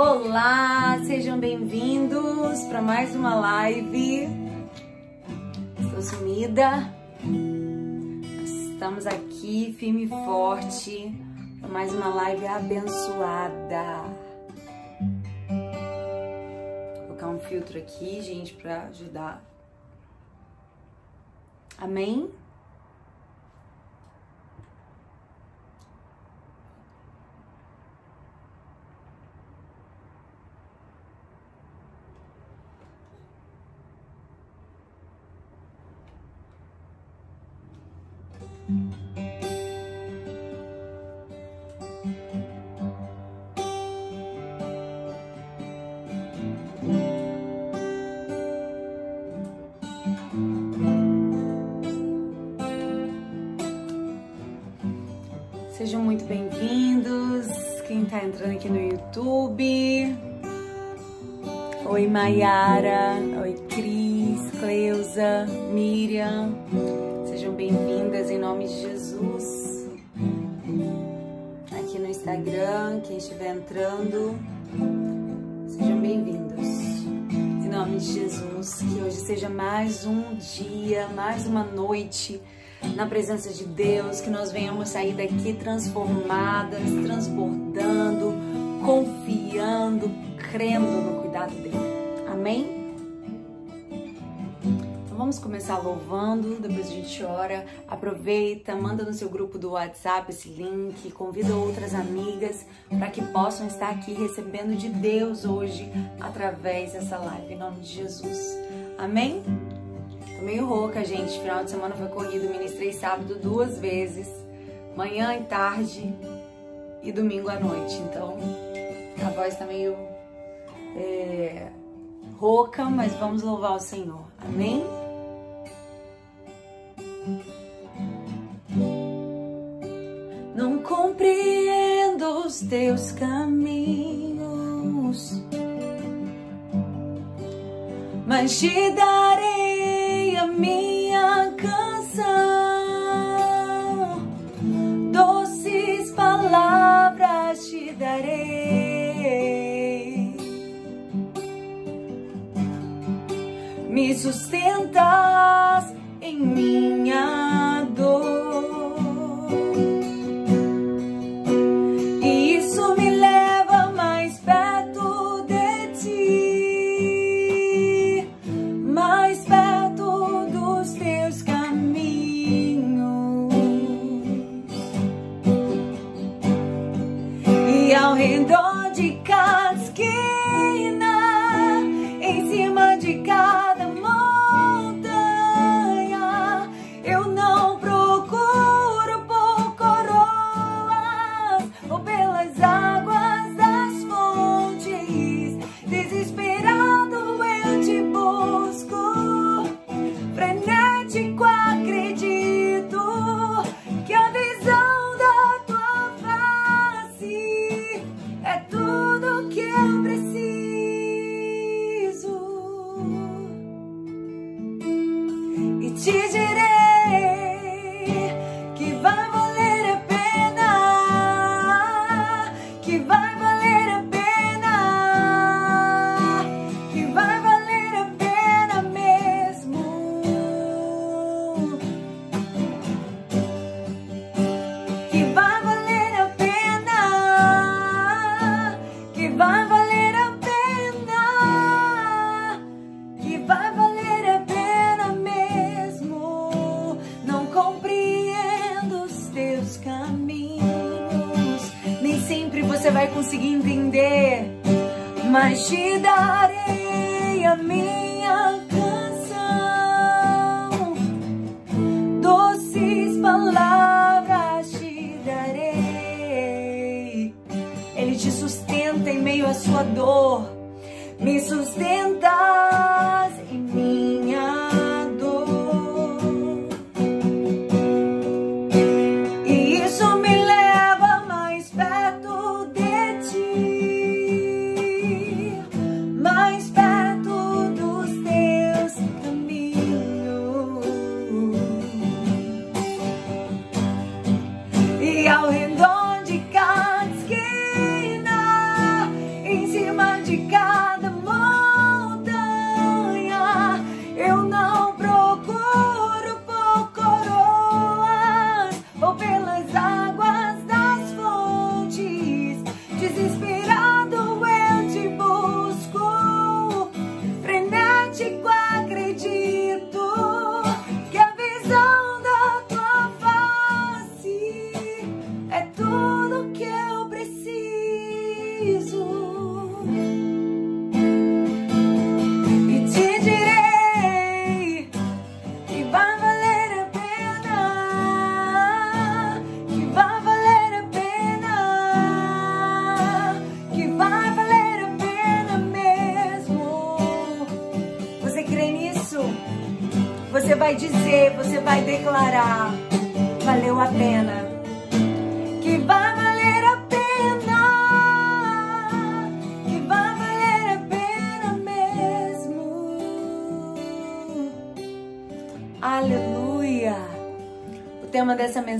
Olá, sejam bem-vindos para mais uma live. Estou sumida. Estamos aqui firme e forte para mais uma live abençoada. Vou colocar um filtro aqui, gente, para ajudar. Amém? Tá entrando aqui no YouTube. Oi, Maiara. Oi, Cris, Cleusa, Miriam. Sejam bem-vindas em nome de Jesus. Aqui no Instagram, quem estiver entrando, sejam bem-vindos. Em nome de Jesus, que hoje seja mais um dia, mais uma noite na presença de Deus, que nós venhamos sair daqui transformadas, transbordando, confiando, crendo no cuidado dele. Amém? Então vamos começar louvando, depois a gente ora. Aproveita, manda no seu grupo do WhatsApp esse link, convida outras amigas para que possam estar aqui recebendo de Deus hoje através dessa live, em nome de Jesus. Amém? Tô meio rouca, gente. Final de semana foi corrido. Ministrei sábado duas vezes. Manhã e tarde. E domingo à noite. Então, a voz tá meio é, rouca, mas vamos louvar o Senhor. Amém? Não compreendo os teus caminhos, mas te darei a minha canção. Doces palavras te darei. Me sustentas em minha te guardo.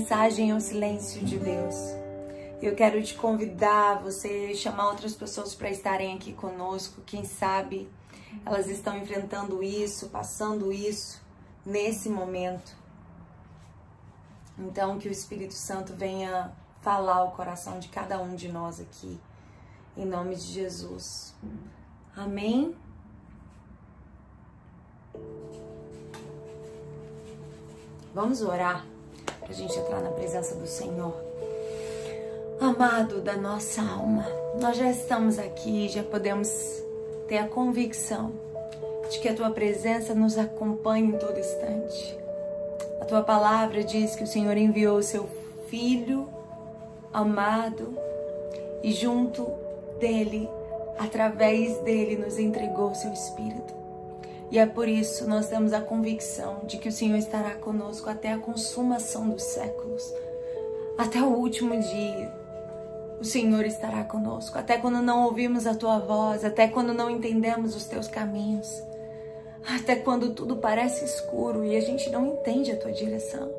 Mensagem é o silêncio de Deus. Eu quero te convidar, você chamar outras pessoas para estarem aqui conosco. Quem sabe elas estão enfrentando isso, passando isso nesse momento. Então, que o Espírito Santo venha falar o coração de cada um de nós aqui, em nome de Jesus. Amém? Vamos orar para a gente entrar na presença do Senhor. Amado da nossa alma, nós já estamos aqui, já podemos ter a convicção de que a tua presença nos acompanha em todo instante. A tua palavra diz que o Senhor enviou o seu filho amado e junto dele, através dele, nos entregou o seu espírito. E é por isso nós temos a convicção de que o Senhor estará conosco até a consumação dos séculos, até o último dia o Senhor estará conosco. Até quando não ouvimos a tua voz, até quando não entendemos os teus caminhos, até quando tudo parece escuro e a gente não entende a tua direção.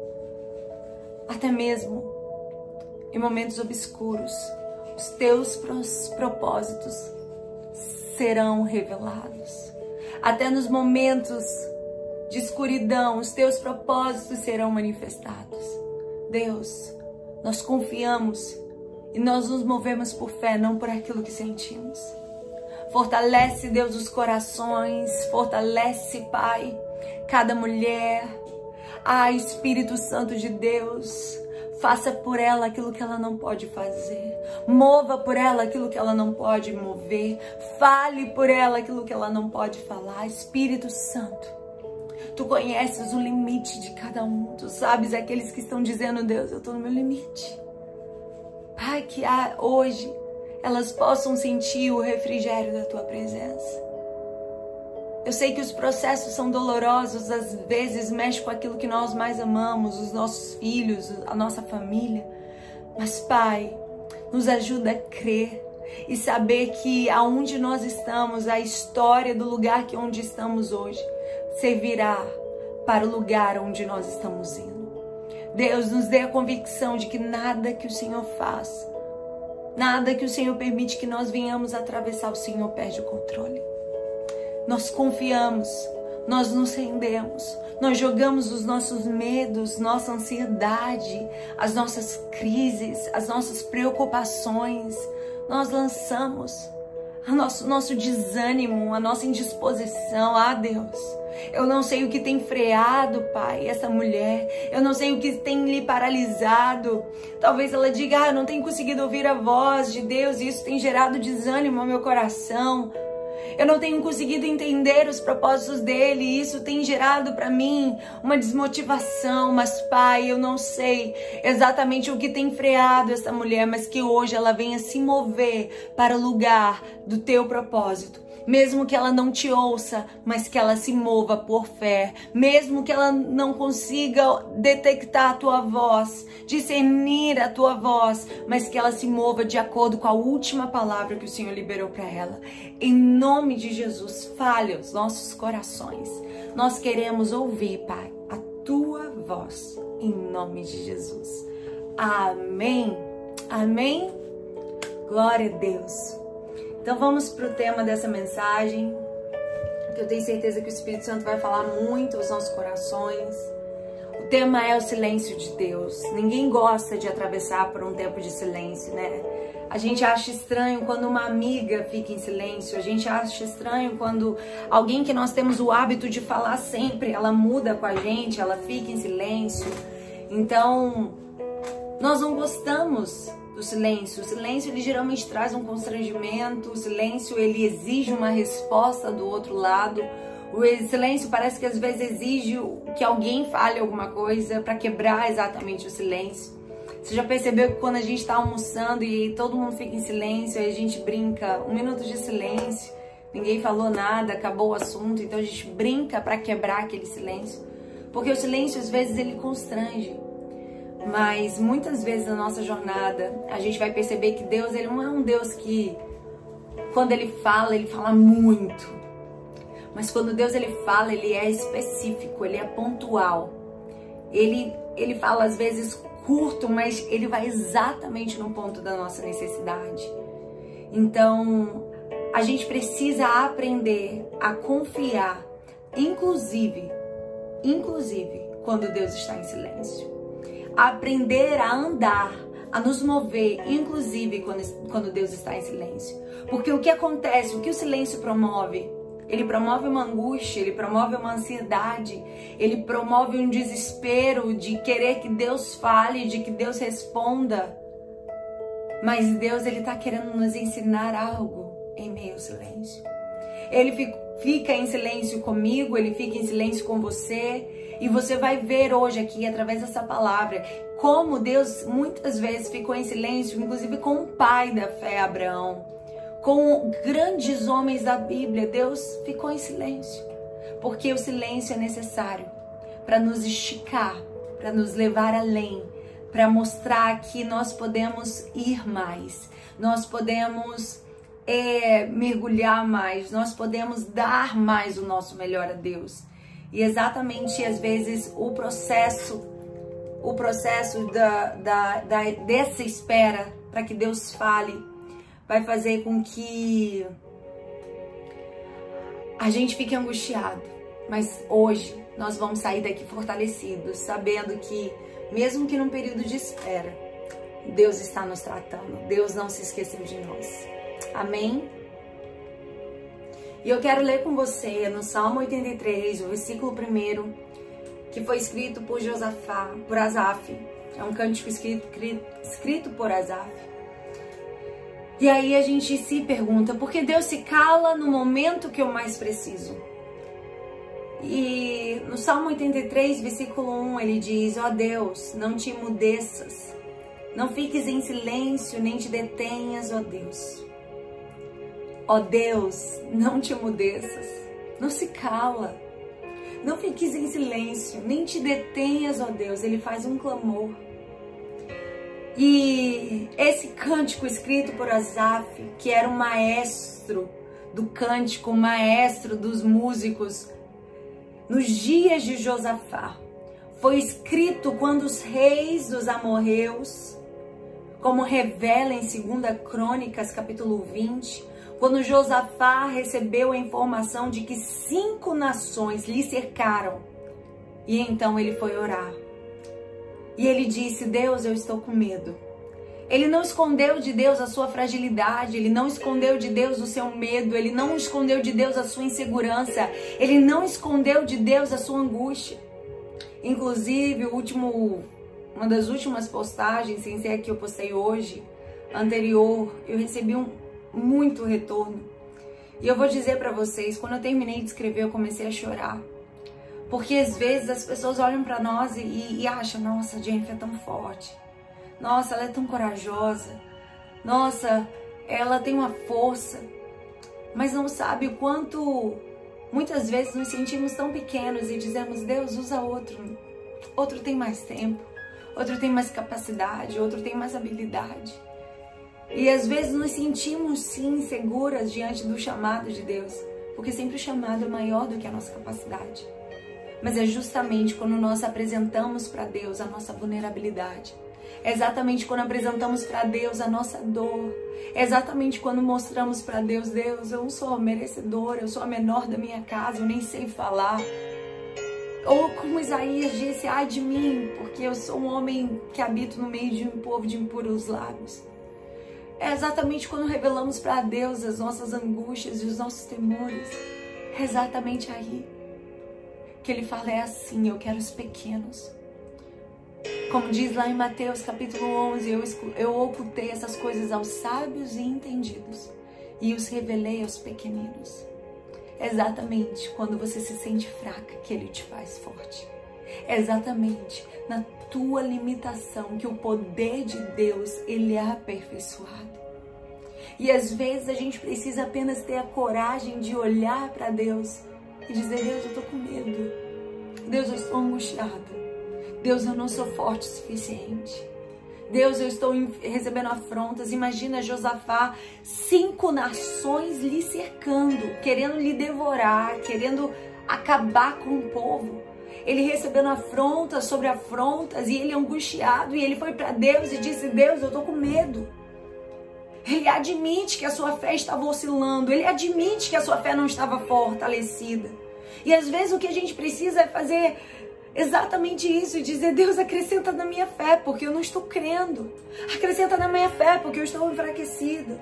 Até mesmo em momentos obscuros, os teus propósitos serão revelados. Até nos momentos de escuridão, os teus propósitos serão manifestados. Deus, nós confiamos e nós nos movemos por fé, não por aquilo que sentimos. Fortalece, Deus, os corações. Fortalece, Pai, cada mulher. Ah, Espírito Santo de Deus. Faça por ela aquilo que ela não pode fazer. Mova por ela aquilo que ela não pode mover. Fale por ela aquilo que ela não pode falar. Espírito Santo. Tu conheces o limite de cada um. Tu sabes aqueles que estão dizendo, Deus, eu estou no meu limite. Pai, que hoje elas possam sentir o refrigério da tua presença. Eu sei que os processos são dolorosos, às vezes mexe com aquilo que nós mais amamos, os nossos filhos, a nossa família. Mas, Pai, nos ajuda a crer e saber que aonde nós estamos, a história do lugar que onde estamos hoje servirá para o lugar onde nós estamos indo. Deus nos dê a convicção de que nada que o Senhor faz, nada que o Senhor permite que nós venhamos atravessar, o Senhor perde o controle. Nós confiamos, nós nos rendemos, nós jogamos os nossos medos, nossa ansiedade, as nossas crises, as nossas preocupações, nós lançamos a nosso, nosso desânimo, a nossa indisposição. Ah, Deus, eu não sei o que tem freado, Pai, essa mulher. Eu não sei o que tem lhe paralisado. Talvez ela diga, ah, eu não tenho conseguido ouvir a voz de Deus e isso tem gerado desânimo ao meu coração. Eu não tenho conseguido entender os propósitos dele e isso tem gerado para mim uma desmotivação. Mas, Pai, eu não sei exatamente o que tem freado essa mulher, mas que hoje ela venha se mover para o lugar do teu propósito mesmo que ela não te ouça, mas que ela se mova por fé, mesmo que ela não consiga detectar a tua voz, discernir a tua voz, mas que ela se mova de acordo com a última palavra que o Senhor liberou para ela. Em nome de Jesus, fale os nossos corações. Nós queremos ouvir, Pai, a tua voz, em nome de Jesus. Amém. Amém. Glória a Deus. Então vamos para o tema dessa mensagem, que eu tenho certeza que o Espírito Santo vai falar muito aos nossos corações. O tema é o silêncio de Deus. Ninguém gosta de atravessar por um tempo de silêncio, né? A gente acha estranho quando uma amiga fica em silêncio, a gente acha estranho quando alguém que nós temos o hábito de falar sempre, ela muda com a gente, ela fica em silêncio. Então, nós não gostamos do silêncio. O silêncio ele geralmente traz um constrangimento, o silêncio ele exige uma resposta do outro lado. O silêncio parece que às vezes exige que alguém fale alguma coisa para quebrar exatamente o silêncio. Você já percebeu que quando a gente está almoçando e todo mundo fica em silêncio, aí a gente brinca, um minuto de silêncio, ninguém falou nada, acabou o assunto, então a gente brinca para quebrar aquele silêncio. Porque o silêncio às vezes ele constrange. Mas muitas vezes na nossa jornada, a gente vai perceber que Deus, ele não é um Deus que quando ele fala, ele fala muito. Mas quando Deus ele fala, ele é específico, ele é pontual. Ele ele fala às vezes curto, mas ele vai exatamente no ponto da nossa necessidade. Então, a gente precisa aprender a confiar, inclusive, inclusive quando Deus está em silêncio aprender a andar, a nos mover, inclusive quando, quando Deus está em silêncio. Porque o que acontece, o que o silêncio promove? Ele promove uma angústia, ele promove uma ansiedade, ele promove um desespero de querer que Deus fale, de que Deus responda. Mas Deus, ele está querendo nos ensinar algo em meio ao silêncio. Ele fica em silêncio comigo, ele fica em silêncio com você, e você vai ver hoje aqui, através dessa palavra, como Deus muitas vezes ficou em silêncio, inclusive com o pai da fé, Abraão. Com grandes homens da Bíblia, Deus ficou em silêncio. Porque o silêncio é necessário para nos esticar, para nos levar além, para mostrar que nós podemos ir mais, nós podemos é, mergulhar mais, nós podemos dar mais o nosso melhor a Deus. E exatamente às vezes o processo, o processo da, da, da dessa espera para que Deus fale, vai fazer com que a gente fique angustiado. Mas hoje nós vamos sair daqui fortalecidos, sabendo que, mesmo que num período de espera, Deus está nos tratando, Deus não se esqueceu de nós. Amém? E eu quero ler com você no Salmo 83, o versículo 1, que foi escrito por Josafá, por Asaf. É um cântico escrito, escrito por Asaf. E aí a gente se pergunta, por que Deus se cala no momento que eu mais preciso? E no Salmo 83, versículo 1, ele diz: Ó oh Deus, não te mudeças, não fiques em silêncio, nem te detenhas, ó oh Deus. Ó oh Deus, não te mudeças, não se cala, não fiques em silêncio, nem te detenhas, ó oh Deus. Ele faz um clamor. E esse cântico escrito por Asaf, que era um maestro do cântico, maestro dos músicos, nos dias de Josafá, foi escrito quando os reis dos amorreus, como revela em 2 Crônicas, capítulo 20, quando Josafá recebeu a informação de que cinco nações lhe cercaram, e então ele foi orar. E ele disse: Deus, eu estou com medo. Ele não escondeu de Deus a sua fragilidade, ele não escondeu de Deus o seu medo, ele não escondeu de Deus a sua insegurança, ele não escondeu de Deus a sua angústia. Inclusive, o último, uma das últimas postagens, sem ser a que eu postei hoje, anterior, eu recebi um, muito retorno. E eu vou dizer para vocês, quando eu terminei de escrever, eu comecei a chorar. Porque às vezes as pessoas olham para nós e, e, acham, nossa, a Jennifer é tão forte. Nossa, ela é tão corajosa. Nossa, ela tem uma força. Mas não sabe o quanto muitas vezes nos sentimos tão pequenos e dizemos, Deus, usa outro. Outro tem mais tempo, outro tem mais capacidade, outro tem mais habilidade. E às vezes nos sentimos sim inseguras diante do chamado de Deus, porque sempre o chamado é maior do que a nossa capacidade. Mas é justamente quando nós apresentamos para Deus a nossa vulnerabilidade. É exatamente quando apresentamos para Deus a nossa dor. É exatamente quando mostramos para Deus, Deus, eu não sou merecedora, eu sou a menor da minha casa, eu nem sei falar. Ou como Isaías disse, ai de mim, porque eu sou um homem que habito no meio de um povo de impuros lábios. É exatamente quando revelamos para Deus as nossas angústias e os nossos temores. É exatamente aí que ele fala: é assim, eu quero os pequenos. Como diz lá em Mateus capítulo 11, eu, eu ocultei essas coisas aos sábios e entendidos e os revelei aos pequeninos. É exatamente quando você se sente fraca que ele te faz forte. É exatamente na tua limitação que o poder de Deus ele é aperfeiçoado. E às vezes a gente precisa apenas ter a coragem de olhar para Deus e dizer: Deus, eu tô com medo. Deus, eu estou angustiada. Deus, eu não sou forte o suficiente. Deus, eu estou recebendo afrontas. Imagina Josafá, cinco nações lhe cercando, querendo lhe devorar, querendo acabar com o povo. Ele recebendo afrontas sobre afrontas e ele angustiado. E ele foi para Deus e disse: Deus, eu estou com medo. Ele admite que a sua fé estava oscilando, ele admite que a sua fé não estava fortalecida. E às vezes o que a gente precisa é fazer exatamente isso e dizer: Deus, acrescenta na minha fé, porque eu não estou crendo. Acrescenta na minha fé, porque eu estou enfraquecido.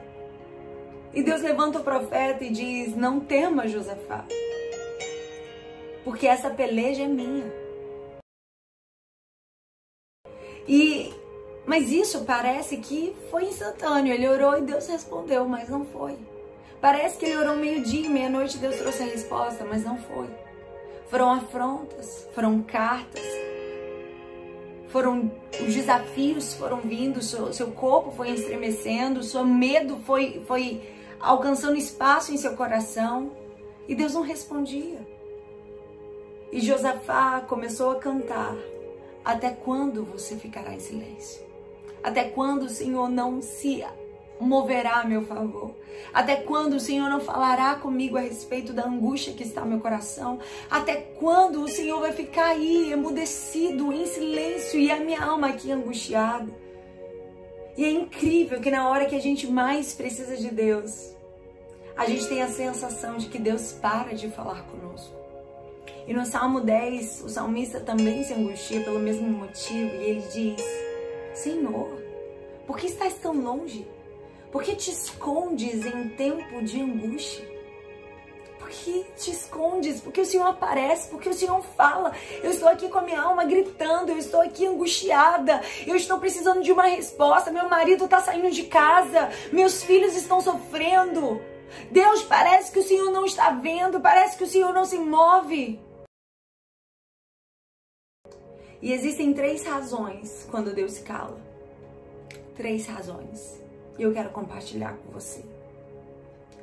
E Deus levanta o profeta e diz: Não tema, Josafá, porque essa peleja é minha. E mas isso parece que foi instantâneo. Ele orou e Deus respondeu, mas não foi. Parece que ele orou meio-dia e meia-noite Deus trouxe a resposta, mas não foi. Foram afrontas, foram cartas, foram os desafios foram vindo, seu, seu corpo foi estremecendo, seu medo foi, foi alcançando espaço em seu coração e Deus não respondia. E Josafá começou a cantar: Até quando você ficará em silêncio? Até quando o Senhor não se moverá a meu favor? Até quando o Senhor não falará comigo a respeito da angústia que está no meu coração? Até quando o Senhor vai ficar aí emudecido, em silêncio e a minha alma aqui angustiada? E é incrível que na hora que a gente mais precisa de Deus, a gente tem a sensação de que Deus para de falar conosco. E no Salmo 10, o salmista também se angustia pelo mesmo motivo e ele diz: Senhor, por que estás tão longe? Por que te escondes em tempo de angústia? Por que te escondes? Porque o Senhor aparece, porque o Senhor fala. Eu estou aqui com a minha alma gritando, eu estou aqui angustiada, eu estou precisando de uma resposta. Meu marido está saindo de casa, meus filhos estão sofrendo. Deus, parece que o Senhor não está vendo, parece que o Senhor não se move. E existem três razões quando Deus se cala. Três razões e eu quero compartilhar com você.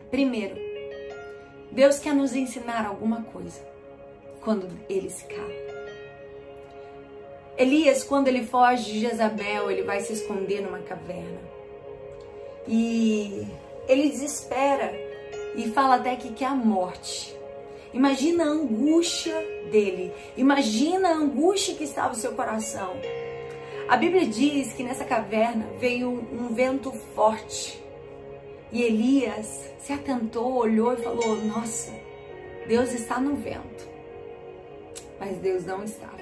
Primeiro, Deus quer nos ensinar alguma coisa quando ele se cala. Elias, quando ele foge de Jezabel, ele vai se esconder numa caverna. E ele desespera e fala até que quer a morte. Imagina a angústia dele. Imagina a angústia que estava no seu coração. A Bíblia diz que nessa caverna veio um vento forte. E Elias se atentou, olhou e falou: Nossa, Deus está no vento. Mas Deus não estava.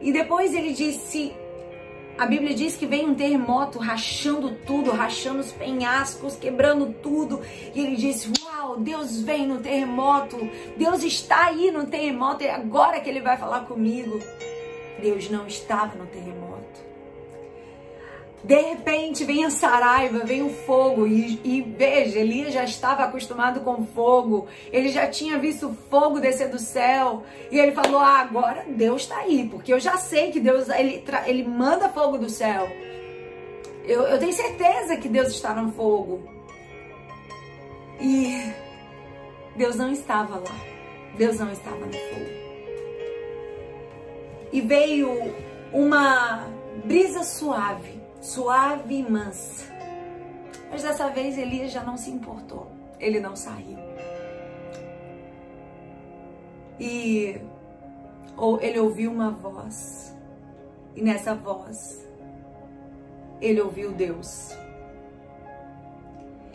E depois ele disse: A Bíblia diz que veio um terremoto rachando tudo, rachando os penhascos, quebrando tudo. E ele disse: Uau, Deus vem no terremoto. Deus está aí no terremoto. É agora que ele vai falar comigo. Deus não estava no terremoto. De repente vem a saraiva, vem o fogo e, e, veja, Elias já estava acostumado com fogo, ele já tinha visto fogo descer do céu. E ele falou: ah, agora Deus está aí, porque eu já sei que Deus ele, ele manda fogo do céu. Eu, eu tenho certeza que Deus está no fogo. E Deus não estava lá, Deus não estava no fogo. E veio uma brisa suave, suave e mansa. Mas dessa vez Elias já não se importou, ele não saiu. E ou ele ouviu uma voz, e nessa voz ele ouviu Deus.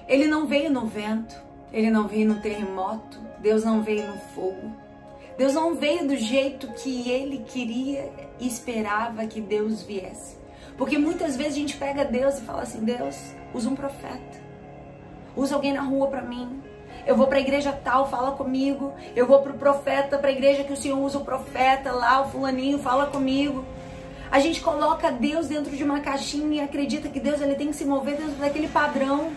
Ele não veio no vento, ele não veio no terremoto, Deus não veio no fogo. Deus não veio do jeito que ele queria e esperava que Deus viesse. Porque muitas vezes a gente pega Deus e fala assim: Deus, usa um profeta, usa alguém na rua para mim. Eu vou para a igreja tal, fala comigo. Eu vou para o profeta, para a igreja que o Senhor usa o profeta lá, o fulaninho, fala comigo. A gente coloca Deus dentro de uma caixinha e acredita que Deus ele tem que se mover dentro daquele padrão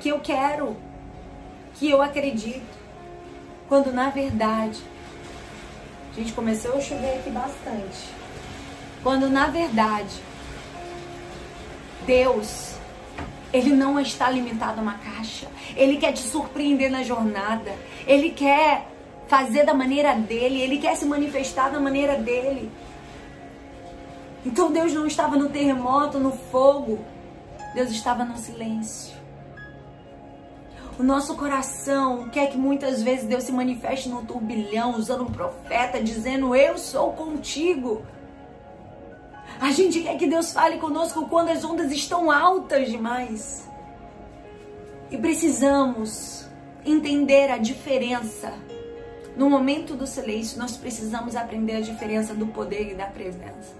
que eu quero, que eu acredito. Quando na verdade Gente, começou a chover aqui bastante. Quando na verdade, Deus, Ele não está limitado a uma caixa. Ele quer te surpreender na jornada. Ele quer fazer da maneira dele, ele quer se manifestar da maneira dele. Então Deus não estava no terremoto, no fogo, Deus estava no silêncio. O nosso coração quer que muitas vezes Deus se manifeste no turbilhão, usando um profeta, dizendo: Eu sou contigo. A gente quer que Deus fale conosco quando as ondas estão altas demais. E precisamos entender a diferença. No momento do silêncio, nós precisamos aprender a diferença do poder e da presença.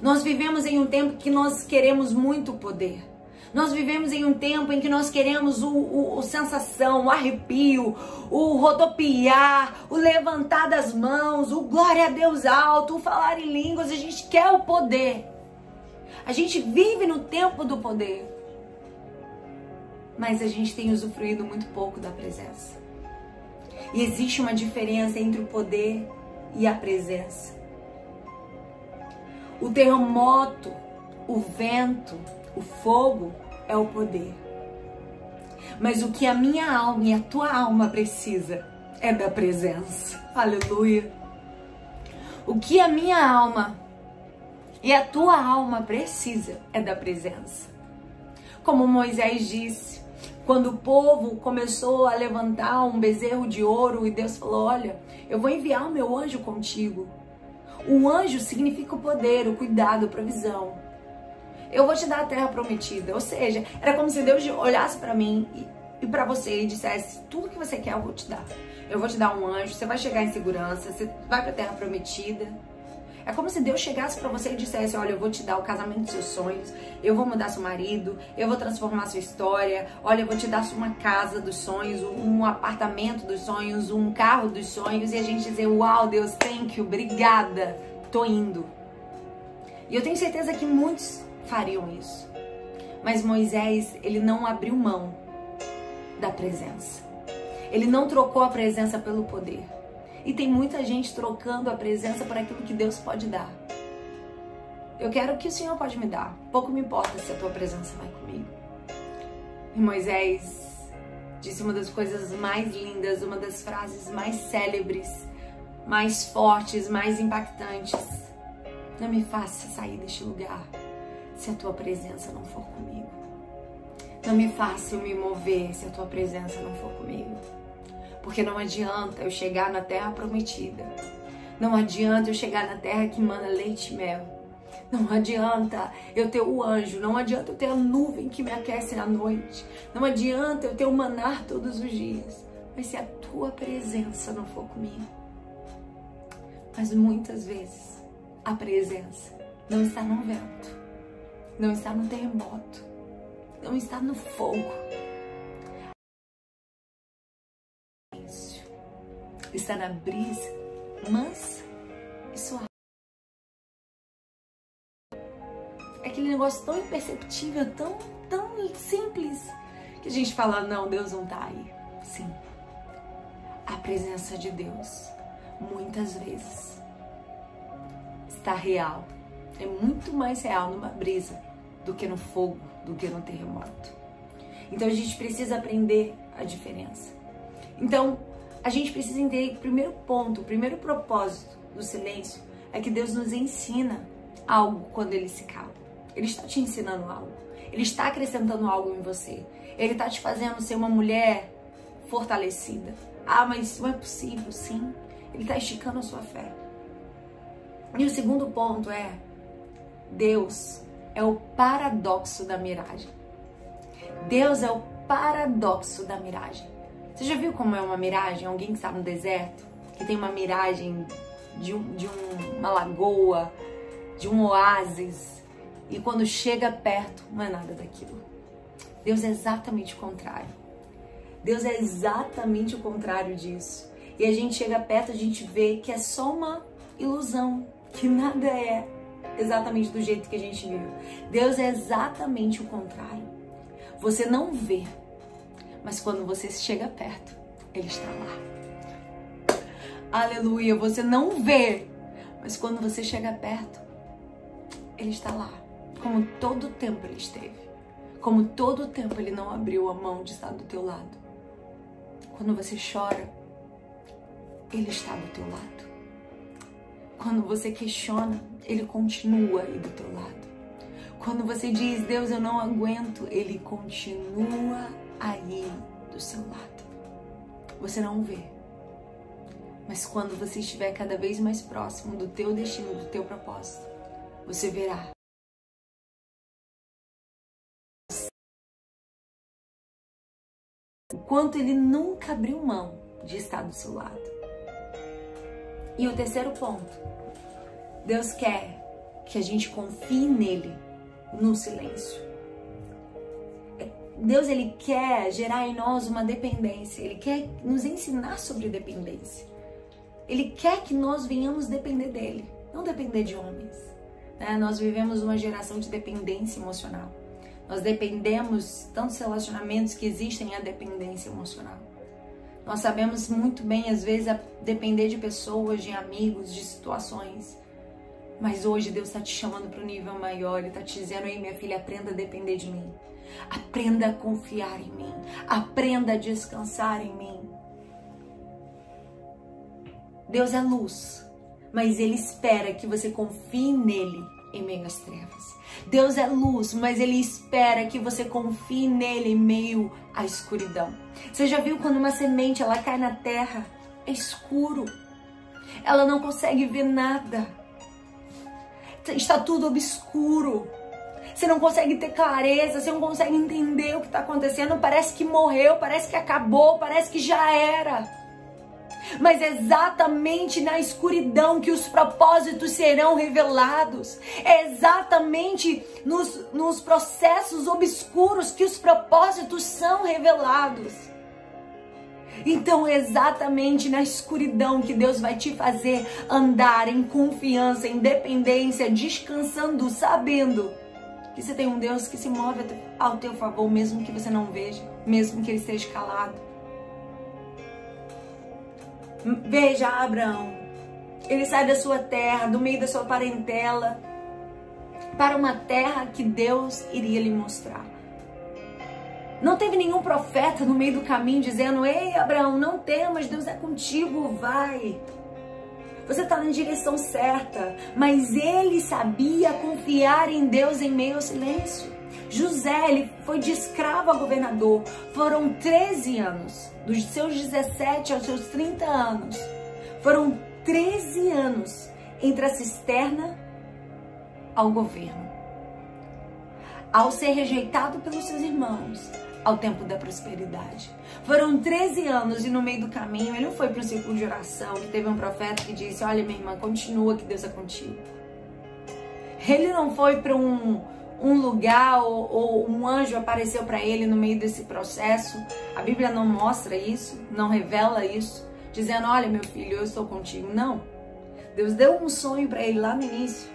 Nós vivemos em um tempo que nós queremos muito poder. Nós vivemos em um tempo em que nós queremos o, o, o sensação, o arrepio, o rodopiar, o levantar das mãos, o glória a Deus alto, o falar em línguas. A gente quer o poder. A gente vive no tempo do poder. Mas a gente tem usufruído muito pouco da presença. E existe uma diferença entre o poder e a presença. O terremoto, o vento, o fogo é o poder. Mas o que a minha alma e a tua alma precisa é da presença. Aleluia. O que a minha alma e a tua alma precisa é da presença. Como Moisés disse, quando o povo começou a levantar um bezerro de ouro e Deus falou: Olha, eu vou enviar o meu anjo contigo. O anjo significa o poder, o cuidado, a provisão eu vou te dar a terra prometida. Ou seja, era como se Deus olhasse para mim e, e para você e dissesse: tudo que você quer eu vou te dar. Eu vou te dar um anjo, você vai chegar em segurança, você vai para a terra prometida. É como se Deus chegasse para você e dissesse: Olha, eu vou te dar o casamento dos seus sonhos, eu vou mudar seu marido, eu vou transformar sua história. Olha, eu vou te dar uma casa dos sonhos, um apartamento dos sonhos, um carro dos sonhos. E a gente dizer: Uau, Deus, thank you, obrigada, tô indo. E eu tenho certeza que muitos fariam isso. Mas Moisés, ele não abriu mão da presença. Ele não trocou a presença pelo poder. E tem muita gente trocando a presença por aquilo que Deus pode dar. Eu quero o que o Senhor pode me dar. Pouco me importa se a tua presença vai comigo. E Moisés disse uma das coisas mais lindas, uma das frases mais célebres, mais fortes, mais impactantes. Não me faça sair deste lugar se a tua presença não for comigo. Não me faça eu me mover se a tua presença não for comigo. Porque não adianta eu chegar na terra prometida. Não adianta eu chegar na terra que manda leite e mel. Não adianta eu ter o anjo, não adianta eu ter a nuvem que me aquece à noite. Não adianta eu ter o manar todos os dias. Mas se a tua presença não for comigo. Mas muitas vezes a presença não está no vento não está no terremoto, não está no fogo. Está na brisa mansa e suave. Aquele negócio tão imperceptível, tão, tão simples, que a gente fala, não, Deus não está aí. Sim, a presença de Deus, muitas vezes, está real é muito mais real numa brisa do que no fogo, do que no terremoto. Então a gente precisa aprender a diferença. Então a gente precisa entender que o primeiro ponto, o primeiro propósito do silêncio é que Deus nos ensina algo quando ele se cala. Ele está te ensinando algo. Ele está acrescentando algo em você. Ele está te fazendo ser uma mulher fortalecida. Ah, mas não é possível, sim. Ele está esticando a sua fé. E o segundo ponto é Deus é o paradoxo da miragem. Deus é o paradoxo da miragem. Você já viu como é uma miragem? Alguém que está no deserto, que tem uma miragem de, um, de um, uma lagoa, de um oásis, e quando chega perto, não é nada daquilo. Deus é exatamente o contrário. Deus é exatamente o contrário disso. E a gente chega perto, a gente vê que é só uma ilusão, que nada é exatamente do jeito que a gente vive. Deus é exatamente o contrário. Você não vê, mas quando você chega perto, Ele está lá. Aleluia! Você não vê, mas quando você chega perto, Ele está lá. Como todo o tempo Ele esteve. Como todo o tempo Ele não abriu a mão de estar do teu lado. Quando você chora, Ele está do teu lado. Quando você questiona, Ele continua aí do teu lado. Quando você diz, Deus, eu não aguento, Ele continua aí do seu lado. Você não vê. Mas quando você estiver cada vez mais próximo do teu destino, do teu propósito, você verá. O quanto ele nunca abriu mão de estar do seu lado. E o terceiro ponto, Deus quer que a gente confie nele no silêncio. Deus ele quer gerar em nós uma dependência, ele quer nos ensinar sobre dependência. Ele quer que nós venhamos depender dele, não depender de homens. Né? Nós vivemos uma geração de dependência emocional. Nós dependemos tantos relacionamentos que existem a dependência emocional. Nós sabemos muito bem, às vezes, depender de pessoas, de amigos, de situações. Mas hoje Deus está te chamando para um nível maior. Ele está te dizendo: Ei, minha filha, aprenda a depender de mim. Aprenda a confiar em mim. Aprenda a descansar em mim. Deus é luz, mas Ele espera que você confie nele em meio às trevas. Deus é luz, mas Ele espera que você confie nele em meio à escuridão. Você já viu quando uma semente ela cai na terra? É escuro. Ela não consegue ver nada. Está tudo obscuro. Você não consegue ter clareza, você não consegue entender o que está acontecendo. Parece que morreu, parece que acabou, parece que já era mas é exatamente na escuridão que os propósitos serão revelados. É exatamente nos, nos processos obscuros que os propósitos são revelados. Então exatamente na escuridão que Deus vai te fazer andar em confiança, em dependência, descansando, sabendo que você tem um Deus que se move ao teu favor, mesmo que você não veja, mesmo que ele esteja calado. Veja Abraão. Ele sai da sua terra, do meio da sua parentela, para uma terra que Deus iria lhe mostrar. Não teve nenhum profeta no meio do caminho dizendo: Ei, Abraão, não temas, Deus é contigo, vai. Você está na direção certa. Mas ele sabia confiar em Deus em meio ao silêncio. José, ele foi de escravo a governador. Foram 13 anos, dos seus 17 aos seus 30 anos. Foram 13 anos entre a cisterna ao governo. Ao ser rejeitado pelos seus irmãos, ao tempo da prosperidade. Foram 13 anos e no meio do caminho ele não foi para o círculo de oração, que teve um profeta que disse: Olha, minha irmã, continua que Deus é contigo. Ele não foi para um, um lugar ou, ou um anjo apareceu para ele no meio desse processo. A Bíblia não mostra isso, não revela isso, dizendo: Olha, meu filho, eu estou contigo. Não. Deus deu um sonho para ele lá no início,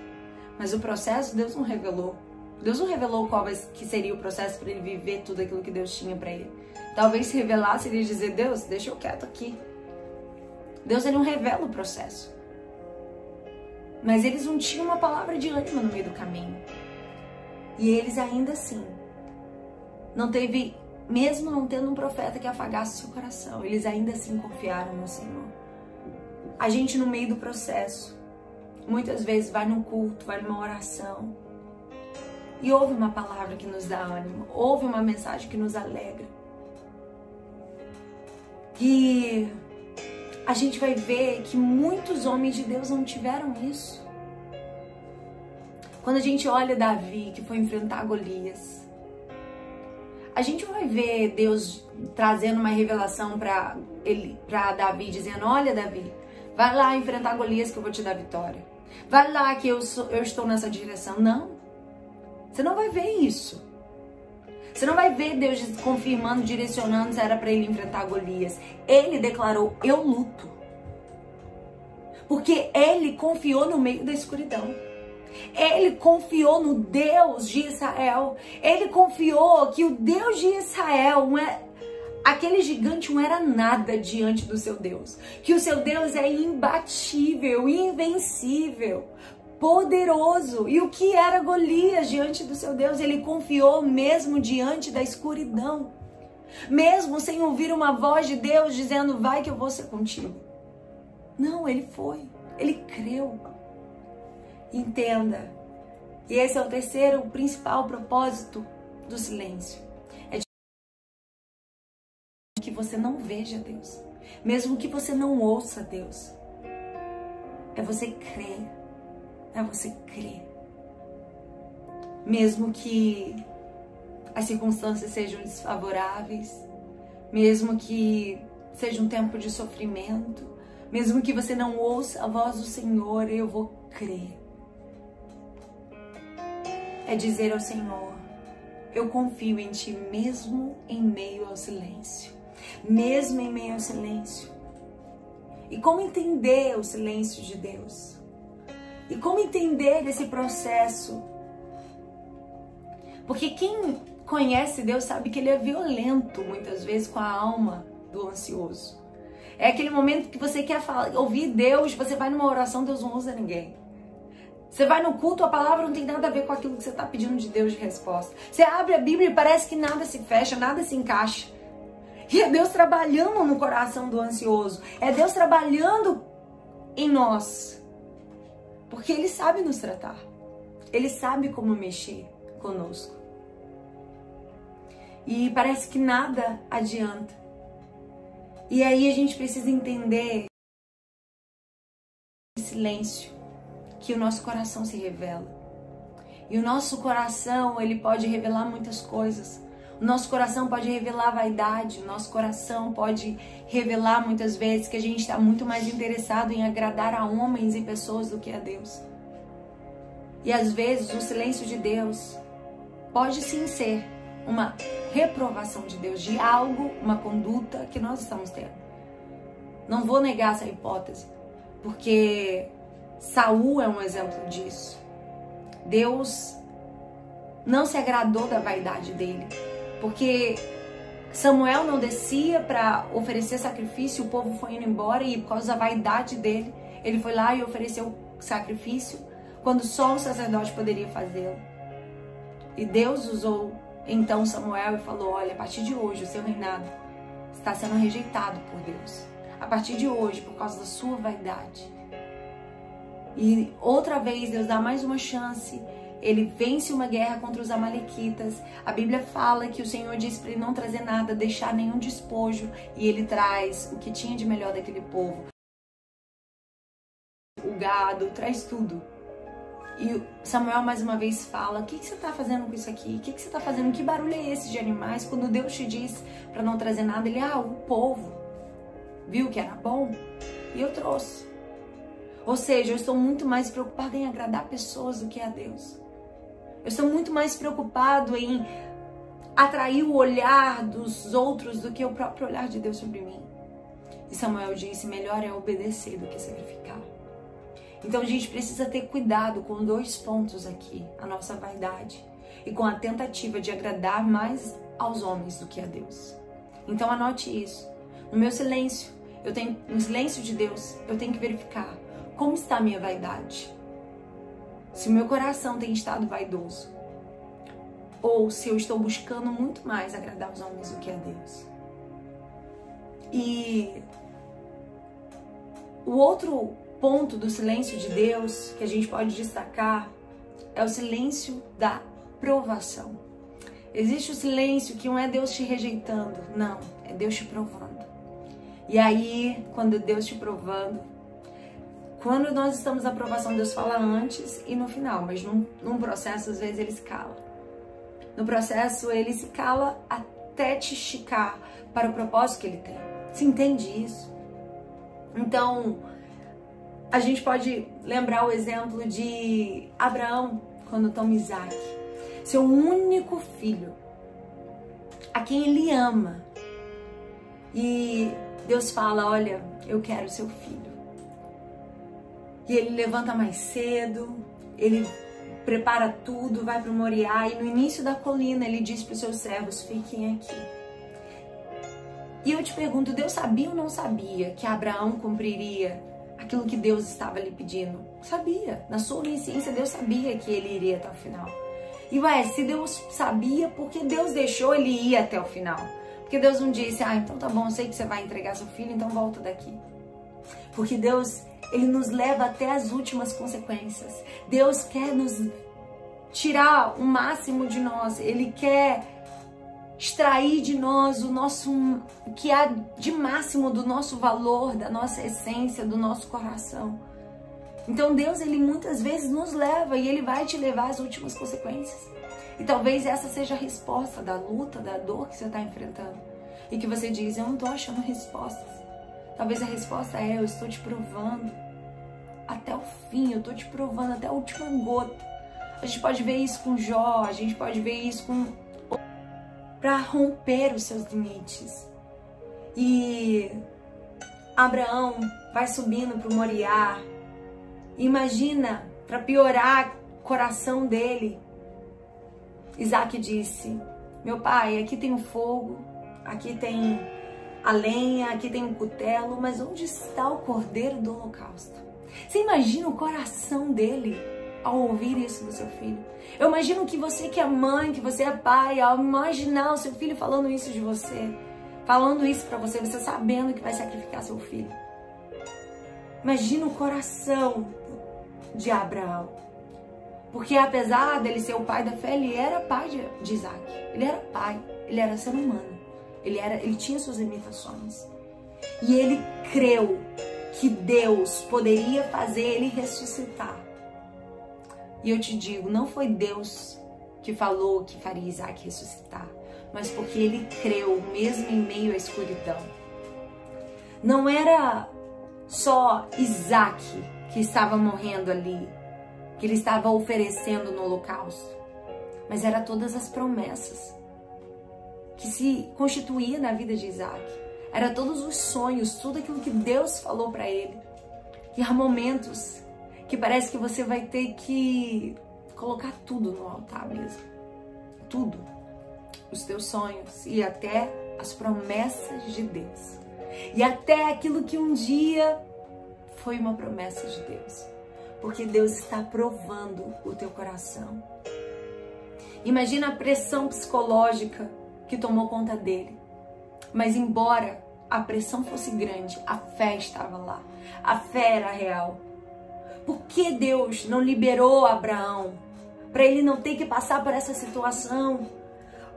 mas o processo Deus não revelou. Deus não revelou qual que seria o processo para ele viver tudo aquilo que Deus tinha para ele. Talvez se revelasse ele dizer: Deus, deixa eu quieto aqui. Deus ele não revela o processo. Mas eles não tinham uma palavra de ânimo no meio do caminho. E eles ainda assim não teve, mesmo não tendo um profeta que afagasse seu coração, eles ainda assim confiaram no Senhor. A gente no meio do processo, muitas vezes vai num culto, vai numa oração e ouve uma palavra que nos dá ânimo, ouve uma mensagem que nos alegra. E a gente vai ver que muitos homens de Deus não tiveram isso. Quando a gente olha Davi, que foi enfrentar Golias, a gente vai ver Deus trazendo uma revelação para ele, para Davi, dizendo: Olha, Davi, vai lá enfrentar Golias que eu vou te dar vitória. Vai lá que eu, sou, eu estou nessa direção. Não. Você não vai ver isso. Você não vai ver Deus confirmando, direcionando se era para ele enfrentar Golias. Ele declarou: Eu luto. Porque ele confiou no meio da escuridão. Ele confiou no Deus de Israel. Ele confiou que o Deus de Israel, é, aquele gigante não era nada diante do seu Deus. Que o seu Deus é imbatível, invencível, poderoso. E o que era Golias diante do seu Deus? Ele confiou mesmo diante da escuridão. Mesmo sem ouvir uma voz de Deus dizendo: Vai que eu vou ser contigo. Não, ele foi. Ele creu. Entenda. E esse é o terceiro, o principal propósito do silêncio. É que você não veja Deus. Mesmo que você não ouça Deus. É você crer. É você crer. Mesmo que as circunstâncias sejam desfavoráveis, mesmo que seja um tempo de sofrimento, mesmo que você não ouça a voz do Senhor, eu vou crer. É dizer ao Senhor: Eu confio em Ti, mesmo em meio ao silêncio. Mesmo em meio ao silêncio. E como entender o silêncio de Deus? E como entender esse processo? Porque quem conhece Deus sabe que Ele é violento muitas vezes com a alma do ansioso. É aquele momento que você quer falar, ouvir Deus, você vai numa oração, Deus não usa ninguém. Você vai no culto, a palavra não tem nada a ver com aquilo que você está pedindo de Deus de resposta. Você abre a Bíblia e parece que nada se fecha, nada se encaixa. E é Deus trabalhando no coração do ansioso. É Deus trabalhando em nós. Porque Ele sabe nos tratar. Ele sabe como mexer conosco. E parece que nada adianta. E aí a gente precisa entender silêncio que o nosso coração se revela. E o nosso coração, ele pode revelar muitas coisas. Nosso coração pode revelar vaidade, nosso coração pode revelar muitas vezes que a gente está muito mais interessado em agradar a homens e pessoas do que a Deus. E às vezes o silêncio de Deus pode sim ser uma reprovação de Deus de algo, uma conduta que nós estamos tendo. Não vou negar essa hipótese, porque Saul é um exemplo disso. Deus não se agradou da vaidade dele, porque Samuel não descia para oferecer sacrifício, o povo foi indo embora e por causa da vaidade dele, ele foi lá e ofereceu sacrifício quando só o sacerdote poderia fazê-lo. E Deus usou então Samuel e falou: Olha, a partir de hoje o seu reinado está sendo rejeitado por Deus. A partir de hoje, por causa da sua vaidade. E outra vez Deus dá mais uma chance. Ele vence uma guerra contra os amalequitas. A Bíblia fala que o Senhor disse para ele não trazer nada, deixar nenhum despojo, e ele traz o que tinha de melhor daquele povo. O gado, traz tudo. E Samuel mais uma vez fala: O que, que você está fazendo com isso aqui? O que, que você está fazendo? Que barulho é esse de animais? Quando Deus te diz para não trazer nada, ele: Ah, o povo viu que era bom e eu trouxe. Ou seja, eu estou muito mais preocupado em agradar pessoas do que a Deus. Eu estou muito mais preocupado em atrair o olhar dos outros do que o próprio olhar de Deus sobre mim. E Samuel disse: melhor é obedecer do que sacrificar. Então a gente precisa ter cuidado com dois pontos aqui: a nossa vaidade e com a tentativa de agradar mais aos homens do que a Deus. Então anote isso. No meu silêncio, eu tenho no silêncio de Deus, eu tenho que verificar como está a minha vaidade. Se o meu coração tem estado vaidoso, ou se eu estou buscando muito mais agradar os homens do que a Deus. E o outro ponto do silêncio de Deus que a gente pode destacar é o silêncio da provação. Existe o silêncio que não é Deus te rejeitando, não, é Deus te provando. E aí, quando Deus te provando, quando nós estamos na aprovação, Deus fala antes e no final, mas num, num processo, às vezes, ele se cala. No processo, ele se cala até te esticar para o propósito que ele tem. Você entende isso? Então, a gente pode lembrar o exemplo de Abraão quando toma Isaac, seu único filho, a quem ele ama. E Deus fala: Olha, eu quero seu filho. E ele levanta mais cedo, ele prepara tudo, vai para Moriá e no início da colina ele diz para os seus servos: Fiquem aqui. E eu te pergunto: Deus sabia ou não sabia que Abraão cumpriria aquilo que Deus estava lhe pedindo? Sabia. Na sua onisciência, Deus sabia que ele iria até o final. E ué, se Deus sabia, por que Deus deixou ele ir até o final? Porque Deus não disse, ah, então tá bom, sei que você vai entregar seu filho, então volta daqui. Porque Deus, ele nos leva até as últimas consequências. Deus quer nos tirar o máximo de nós. Ele quer extrair de nós o nosso que há de máximo do nosso valor, da nossa essência, do nosso coração. Então Deus, ele muitas vezes nos leva e ele vai te levar às últimas consequências. E talvez essa seja a resposta da luta, da dor que você está enfrentando. E que você diz, eu não estou achando respostas. Talvez a resposta é, eu estou te provando até o fim, eu estou te provando até a última gota. A gente pode ver isso com Jó, a gente pode ver isso com para romper os seus limites. E Abraão vai subindo para o Moriá, Imagina, para piorar o coração dele, Isaac disse: Meu pai, aqui tem o fogo, aqui tem a lenha, aqui tem o cutelo, mas onde está o cordeiro do holocausto? Você imagina o coração dele ao ouvir isso do seu filho? Eu imagino que você que é mãe, que você é pai, ao imaginar o seu filho falando isso de você, falando isso para você, você sabendo que vai sacrificar seu filho. Imagina o coração de Abraão. Porque apesar dele ser o pai da fé, ele era pai de Isaac. Ele era pai, ele era ser humano. Ele, era, ele tinha suas limitações. E ele creu que Deus poderia fazer ele ressuscitar. E eu te digo, não foi Deus que falou que faria Isaac ressuscitar, mas porque ele creu mesmo em meio à escuridão. Não era só Isaac que estava morrendo ali, que ele estava oferecendo no holocausto, mas era todas as promessas que se constituía na vida de Isaac. Era todos os sonhos, tudo aquilo que Deus falou para ele. E há momentos que parece que você vai ter que colocar tudo no altar mesmo. Tudo. Os teus sonhos e até as promessas de Deus. E até aquilo que um dia foi uma promessa de Deus. Porque Deus está provando o teu coração. Imagina a pressão psicológica que tomou conta dele. Mas embora a pressão fosse grande, a fé estava lá. A fé era real. Por que Deus não liberou Abraão para ele não ter que passar por essa situação?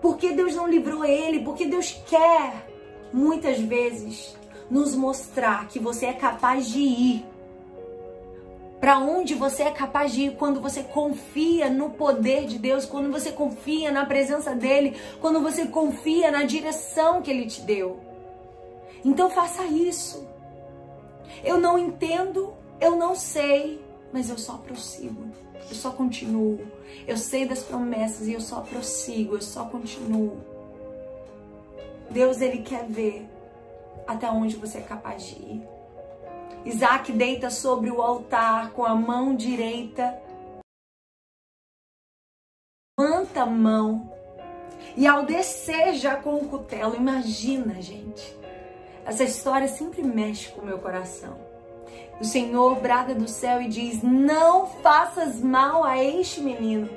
Por que Deus não livrou ele? Porque Deus quer muitas vezes nos mostrar que você é capaz de ir. Para onde você é capaz de ir quando você confia no poder de Deus, quando você confia na presença dele, quando você confia na direção que ele te deu. Então faça isso. Eu não entendo, eu não sei, mas eu só prossigo. Eu só continuo. Eu sei das promessas e eu só prossigo, eu só continuo. Deus ele quer ver até onde você é capaz de ir. Isaac deita sobre o altar com a mão direita, levanta a mão e ao descer já com o cutelo, imagina, gente, essa história sempre mexe com o meu coração. O Senhor brada do céu e diz: Não faças mal a este menino.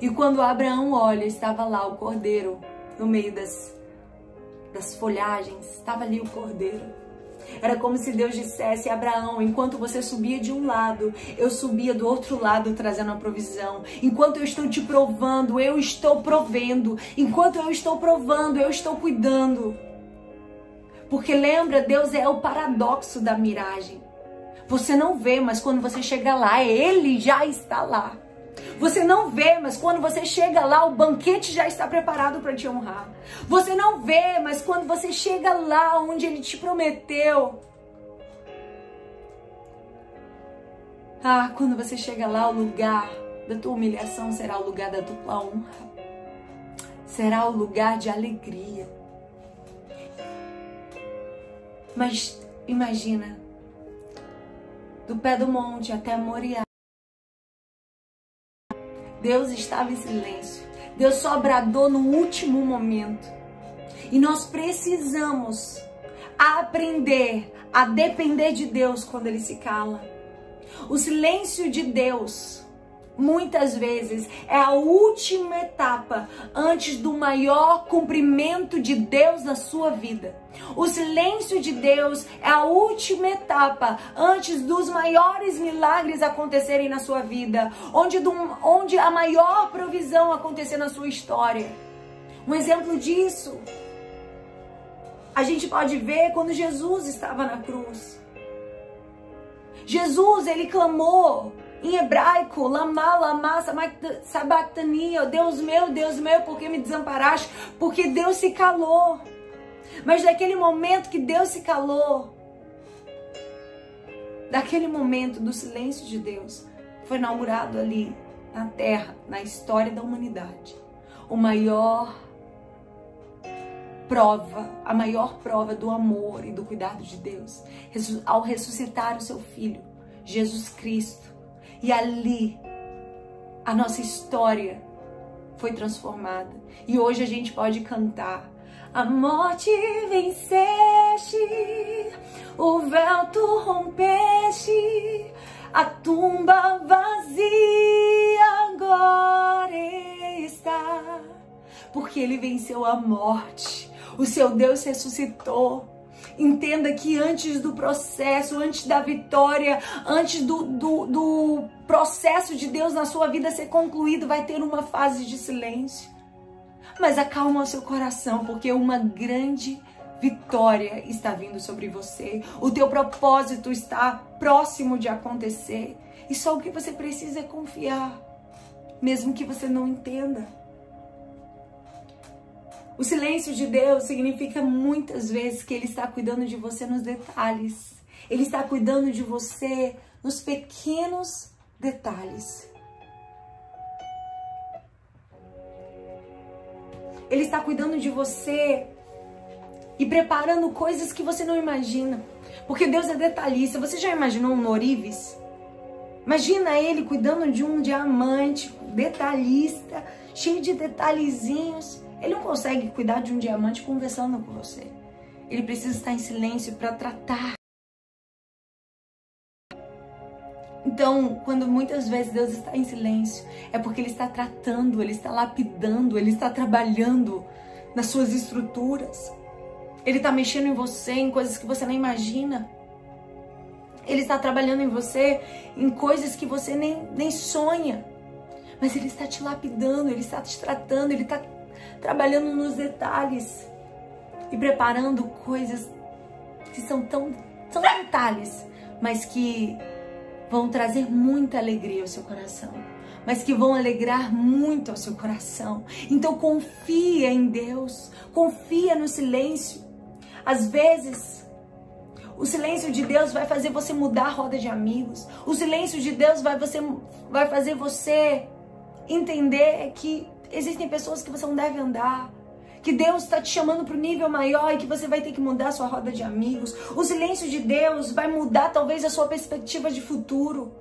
E quando Abraão olha, estava lá o cordeiro no meio das das folhagens, estava ali o cordeiro. Era como se Deus dissesse Abraão: enquanto você subia de um lado, eu subia do outro lado trazendo a provisão. Enquanto eu estou te provando, eu estou provendo. Enquanto eu estou provando, eu estou cuidando. Porque lembra, Deus é o paradoxo da miragem. Você não vê, mas quando você chega lá, ele já está lá. Você não vê, mas quando você chega lá, o banquete já está preparado para te honrar. Você não vê, mas quando você chega lá onde ele te prometeu. Ah, quando você chega lá, o lugar da tua humilhação será o lugar da dupla honra. Será o lugar de alegria. Mas imagina, do pé do monte até Moriá. Deus estava em silêncio. Deus só bradou no último momento. E nós precisamos aprender a depender de Deus quando ele se cala. O silêncio de Deus muitas vezes é a última etapa antes do maior cumprimento de Deus na sua vida. O silêncio de Deus é a última etapa antes dos maiores milagres acontecerem na sua vida, onde, do, onde a maior provisão acontecer na sua história. Um exemplo disso, a gente pode ver quando Jesus estava na cruz. Jesus, ele clamou em hebraico, lama, lama, sabactania, Deus meu, Deus meu, por que me desamparaste? Porque Deus se calou. Mas daquele momento que Deus se calou, daquele momento do silêncio de Deus, foi inaugurado ali na terra, na história da humanidade, o maior prova, a maior prova do amor e do cuidado de Deus, ao ressuscitar o seu filho, Jesus Cristo, e ali a nossa história foi transformada. E hoje a gente pode cantar. A morte venceste, o véu tu rompeste, a tumba vazia agora está, porque ele venceu a morte. O seu Deus ressuscitou. Entenda que antes do processo, antes da vitória, antes do, do, do processo de Deus na sua vida ser concluído, vai ter uma fase de silêncio. Mas acalma o seu coração, porque uma grande vitória está vindo sobre você. O teu propósito está próximo de acontecer. E só o que você precisa é confiar, mesmo que você não entenda. O silêncio de Deus significa muitas vezes que Ele está cuidando de você nos detalhes. Ele está cuidando de você nos pequenos detalhes. Ele está cuidando de você e preparando coisas que você não imagina. Porque Deus é detalhista. Você já imaginou um Norives? Imagina ele cuidando de um diamante detalhista, cheio de detalhezinhos. Ele não consegue cuidar de um diamante conversando com você. Ele precisa estar em silêncio para tratar. Então, quando muitas vezes Deus está em silêncio, é porque Ele está tratando, Ele está lapidando, Ele está trabalhando nas suas estruturas. Ele está mexendo em você em coisas que você nem imagina. Ele está trabalhando em você em coisas que você nem, nem sonha. Mas Ele está te lapidando, Ele está te tratando, Ele está trabalhando nos detalhes e preparando coisas que são tão, tão detalhes, mas que vão trazer muita alegria ao seu coração, mas que vão alegrar muito ao seu coração. Então confia em Deus, confia no silêncio. Às vezes, o silêncio de Deus vai fazer você mudar a roda de amigos. O silêncio de Deus vai, você, vai fazer você entender que existem pessoas que você não deve andar. Que Deus está te chamando para o nível maior e que você vai ter que mudar a sua roda de amigos. O silêncio de Deus vai mudar talvez a sua perspectiva de futuro.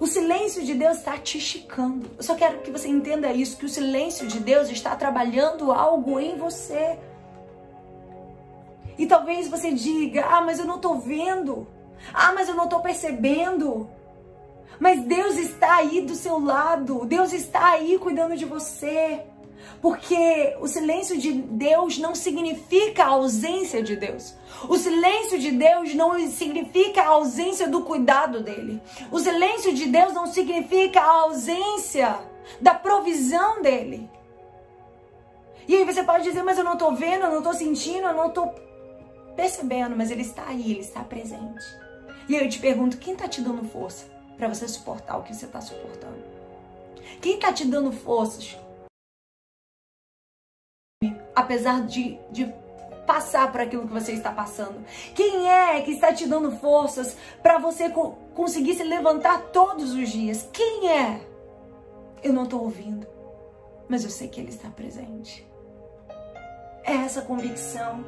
O silêncio de Deus está te esticando. Eu só quero que você entenda isso, que o silêncio de Deus está trabalhando algo em você. E talvez você diga: "Ah, mas eu não estou vendo. Ah, mas eu não estou percebendo." Mas Deus está aí do seu lado, Deus está aí cuidando de você. Porque o silêncio de Deus não significa a ausência de Deus. O silêncio de Deus não significa a ausência do cuidado dele. O silêncio de Deus não significa a ausência da provisão dele. E aí você pode dizer, mas eu não estou vendo, eu não estou sentindo, eu não estou percebendo, mas ele está aí, ele está presente. E eu te pergunto, quem está te dando força? Para você suportar o que você está suportando? Quem está te dando forças? Apesar de, de passar por aquilo que você está passando? Quem é que está te dando forças para você co conseguir se levantar todos os dias? Quem é? Eu não estou ouvindo, mas eu sei que Ele está presente. É essa convicção.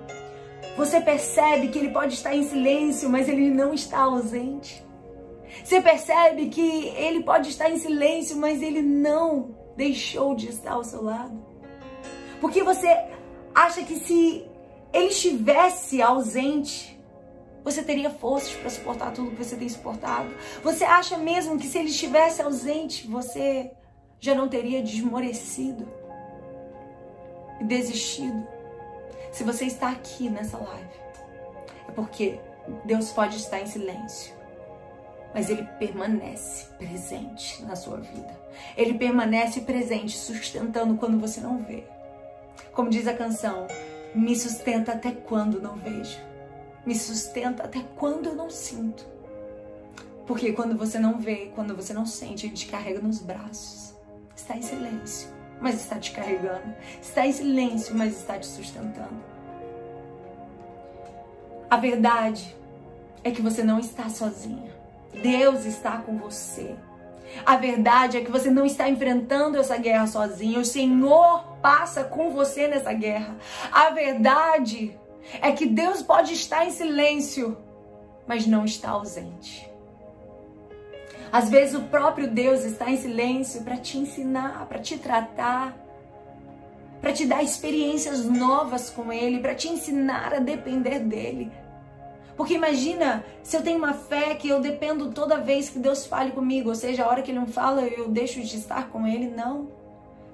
Você percebe que Ele pode estar em silêncio, mas Ele não está ausente. Você percebe que ele pode estar em silêncio, mas ele não deixou de estar ao seu lado. Porque você acha que se ele estivesse ausente, Você teria forças para suportar tudo que você tem suportado? Você acha mesmo que se ele estivesse ausente, você já não teria desmorecido e desistido? Se você está aqui nessa live, é porque Deus pode estar em silêncio, mas Ele permanece presente na sua vida. Ele permanece presente, sustentando quando você não vê. Como diz a canção, me sustenta até quando não vejo me sustenta até quando eu não sinto. Porque quando você não vê, quando você não sente, ele te carrega nos braços. Está em silêncio, mas está te carregando. Está em silêncio, mas está te sustentando. A verdade é que você não está sozinha. Deus está com você. A verdade é que você não está enfrentando essa guerra sozinha. O Senhor passa com você nessa guerra. A verdade é que Deus pode estar em silêncio, mas não está ausente. Às vezes o próprio Deus está em silêncio para te ensinar, para te tratar, para te dar experiências novas com Ele, para te ensinar a depender dele. Porque imagina se eu tenho uma fé que eu dependo toda vez que Deus fale comigo, ou seja, a hora que Ele não fala eu deixo de estar com Ele, não.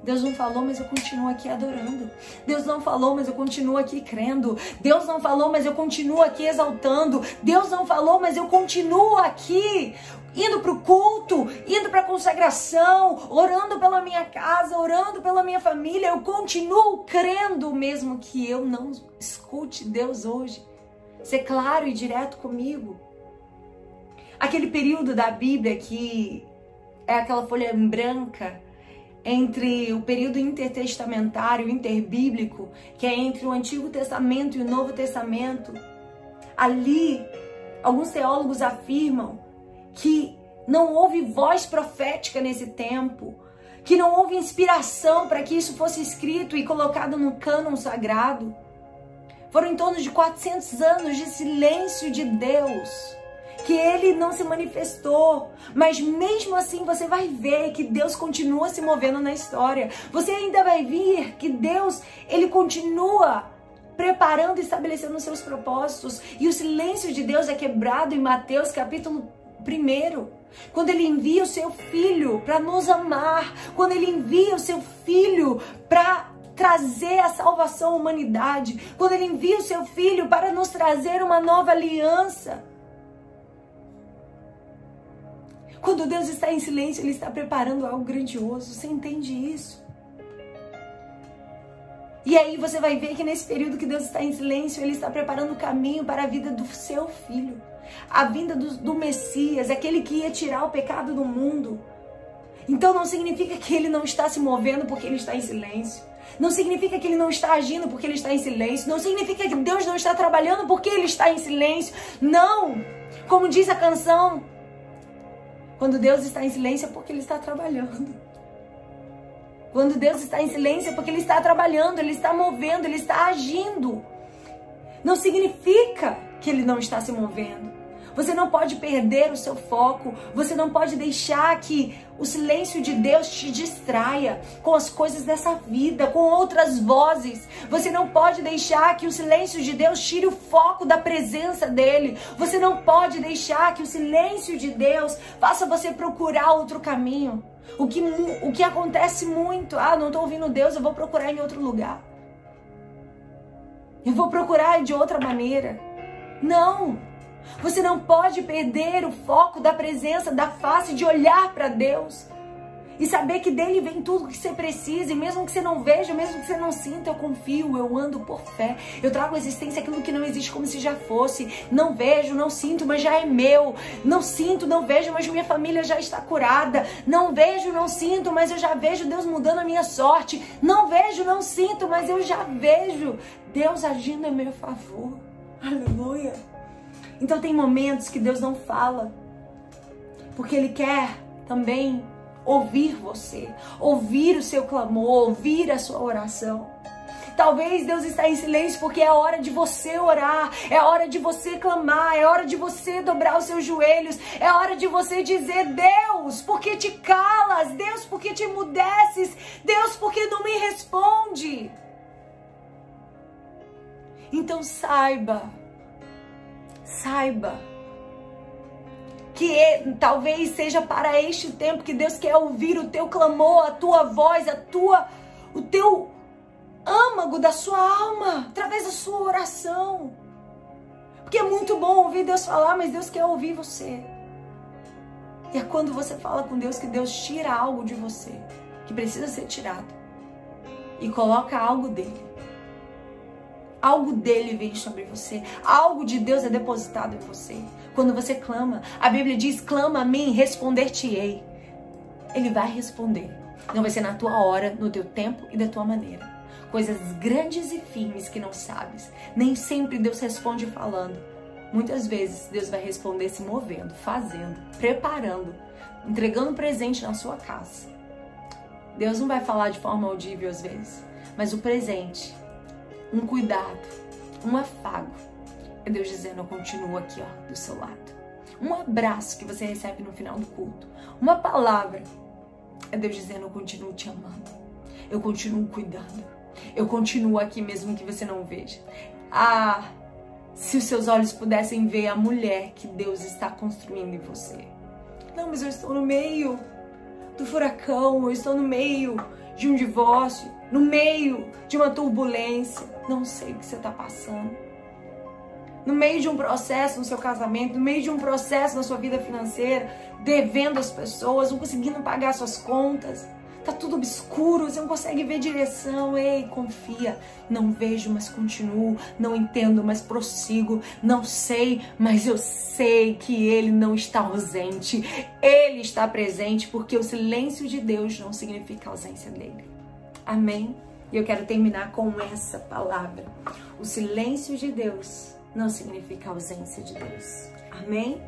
Deus não falou, mas eu continuo aqui adorando. Deus não falou, mas eu continuo aqui crendo. Deus não falou, mas eu continuo aqui exaltando. Deus não falou, mas eu continuo aqui indo para o culto, indo para a consagração, orando pela minha casa, orando pela minha família. Eu continuo crendo, mesmo que eu não escute Deus hoje. Ser claro e direto comigo. Aquele período da Bíblia que é aquela folha branca entre o período intertestamentário, interbíblico, que é entre o Antigo Testamento e o Novo Testamento, ali alguns teólogos afirmam que não houve voz profética nesse tempo, que não houve inspiração para que isso fosse escrito e colocado no cânon sagrado. Foram em torno de 400 anos de silêncio de Deus que ele não se manifestou. Mas mesmo assim você vai ver que Deus continua se movendo na história. Você ainda vai ver que Deus, ele continua preparando e estabelecendo os seus propósitos. E o silêncio de Deus é quebrado em Mateus capítulo 1. Quando ele envia o seu filho para nos amar, quando ele envia o seu filho para trazer a salvação à humanidade, quando ele envia o seu filho para nos trazer uma nova aliança. Quando Deus está em silêncio, Ele está preparando algo grandioso. Você entende isso? E aí você vai ver que nesse período que Deus está em silêncio, Ele está preparando o caminho para a vida do seu filho. A vinda do, do Messias, aquele que ia tirar o pecado do mundo. Então não significa que Ele não está se movendo porque Ele está em silêncio. Não significa que ele não está agindo porque ele está em silêncio. Não significa que Deus não está trabalhando porque ele está em silêncio. Não! Como diz a canção, quando Deus está em silêncio é porque Ele está trabalhando. Quando Deus está em silêncio é porque Ele está trabalhando, Ele está movendo, Ele está agindo. Não significa que Ele não está se movendo. Você não pode perder o seu foco. Você não pode deixar que o silêncio de Deus te distraia com as coisas dessa vida, com outras vozes. Você não pode deixar que o silêncio de Deus tire o foco da presença dele. Você não pode deixar que o silêncio de Deus faça você procurar outro caminho. O que, o que acontece muito, ah, não estou ouvindo Deus, eu vou procurar em outro lugar. Eu vou procurar de outra maneira. Não! Você não pode perder o foco da presença, da face, de olhar para Deus. E saber que dele vem tudo que você precisa, e mesmo que você não veja, mesmo que você não sinta, eu confio, eu ando por fé. Eu trago à existência aquilo que não existe como se já fosse. Não vejo, não sinto, mas já é meu. Não sinto, não vejo, mas minha família já está curada. Não vejo, não sinto, mas eu já vejo Deus mudando a minha sorte. Não vejo, não sinto, mas eu já vejo Deus agindo em meu favor. Aleluia. Então tem momentos que Deus não fala, porque Ele quer também ouvir você, ouvir o seu clamor, ouvir a sua oração. Talvez Deus está em silêncio porque é hora de você orar, é hora de você clamar, é hora de você dobrar os seus joelhos, é hora de você dizer: Deus, por que te calas? Deus, por que te emudeces? Deus, por que não me responde? Então saiba saiba que talvez seja para este tempo que Deus quer ouvir o teu clamor, a tua voz, a tua o teu âmago da sua alma, através da sua oração. Porque é muito bom ouvir Deus falar, mas Deus quer ouvir você. E é quando você fala com Deus que Deus tira algo de você, que precisa ser tirado, e coloca algo dele. Algo dele vem sobre você, algo de Deus é depositado em você. Quando você clama, a Bíblia diz: clama a mim, responder-te-ei. Ele vai responder. Não vai ser na tua hora, no teu tempo e da tua maneira. Coisas grandes e firmes que não sabes. Nem sempre Deus responde falando. Muitas vezes Deus vai responder se movendo, fazendo, preparando, entregando presente na sua casa. Deus não vai falar de forma audível às vezes, mas o presente, um cuidado, um afago, é Deus dizendo: Eu continuo aqui ó, do seu lado. Um abraço que você recebe no final do culto, uma palavra, é Deus dizendo: Eu continuo te amando, eu continuo cuidando, eu continuo aqui mesmo que você não veja. Ah, se os seus olhos pudessem ver a mulher que Deus está construindo em você. Não, mas eu estou no meio do furacão, eu estou no meio de um divórcio, no meio de uma turbulência. Não sei o que você está passando. No meio de um processo no seu casamento, no meio de um processo na sua vida financeira, devendo as pessoas, não conseguindo pagar suas contas Tá tudo obscuro, você não consegue ver direção. Ei, confia. Não vejo, mas continuo. Não entendo, mas prossigo. Não sei, mas eu sei que ele não está ausente. Ele está presente porque o silêncio de Deus não significa ausência dele. Amém? E eu quero terminar com essa palavra. O silêncio de Deus não significa ausência de Deus. Amém?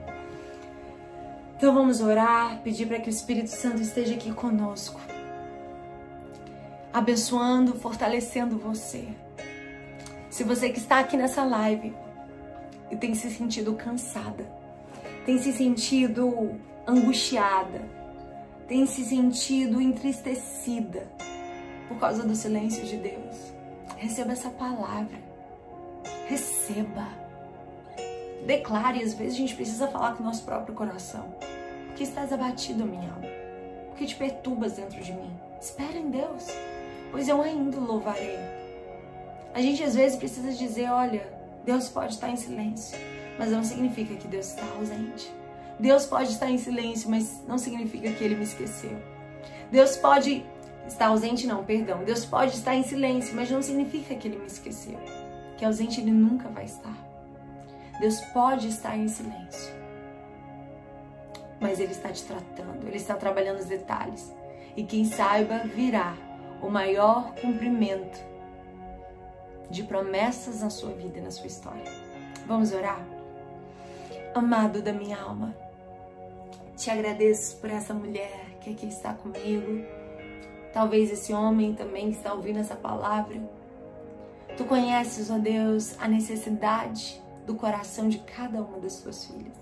Então vamos orar, pedir para que o Espírito Santo esteja aqui conosco abençoando, fortalecendo você. Se você que está aqui nessa live e tem se sentido cansada, tem se sentido angustiada, tem se sentido entristecida por causa do silêncio de Deus, receba essa palavra. Receba. Declare, às vezes a gente precisa falar com o nosso próprio coração. Por que estás abatido, minha alma? Por que te perturbas dentro de mim? Espera em Deus pois eu ainda louvarei. A gente às vezes precisa dizer, olha, Deus pode estar em silêncio, mas não significa que Deus está ausente. Deus pode estar em silêncio, mas não significa que ele me esqueceu. Deus pode estar ausente, não, perdão. Deus pode estar em silêncio, mas não significa que ele me esqueceu. Que ausente ele nunca vai estar. Deus pode estar em silêncio, mas ele está te tratando, ele está trabalhando os detalhes. E quem saiba virá o maior cumprimento de promessas na sua vida na sua história. Vamos orar? Amado da minha alma, te agradeço por essa mulher que aqui está comigo, talvez esse homem também que está ouvindo essa palavra. Tu conheces, ó Deus, a necessidade do coração de cada uma das suas filhas.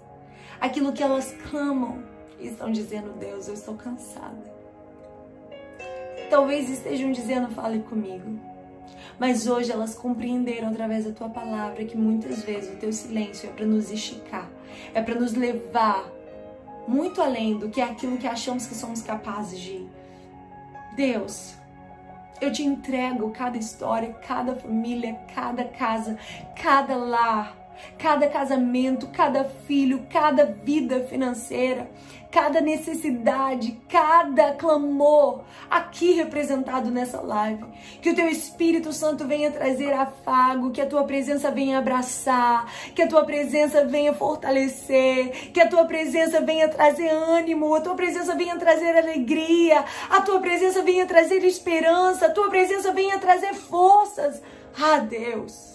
Aquilo que elas clamam e estão dizendo, Deus, eu estou cansada talvez estejam dizendo fale comigo. Mas hoje elas compreenderam através da tua palavra que muitas vezes o teu silêncio é para nos esticar, é para nos levar muito além do que é aquilo que achamos que somos capazes de ir. Deus, eu te entrego cada história, cada família, cada casa, cada lar, cada casamento, cada filho, cada vida financeira, cada necessidade, cada clamor aqui representado nessa live. Que o teu Espírito Santo venha trazer afago, que a tua presença venha abraçar, que a tua presença venha fortalecer, que a tua presença venha trazer ânimo, a tua presença venha trazer alegria, a tua presença venha trazer esperança, a tua presença venha trazer forças. Ah, Deus.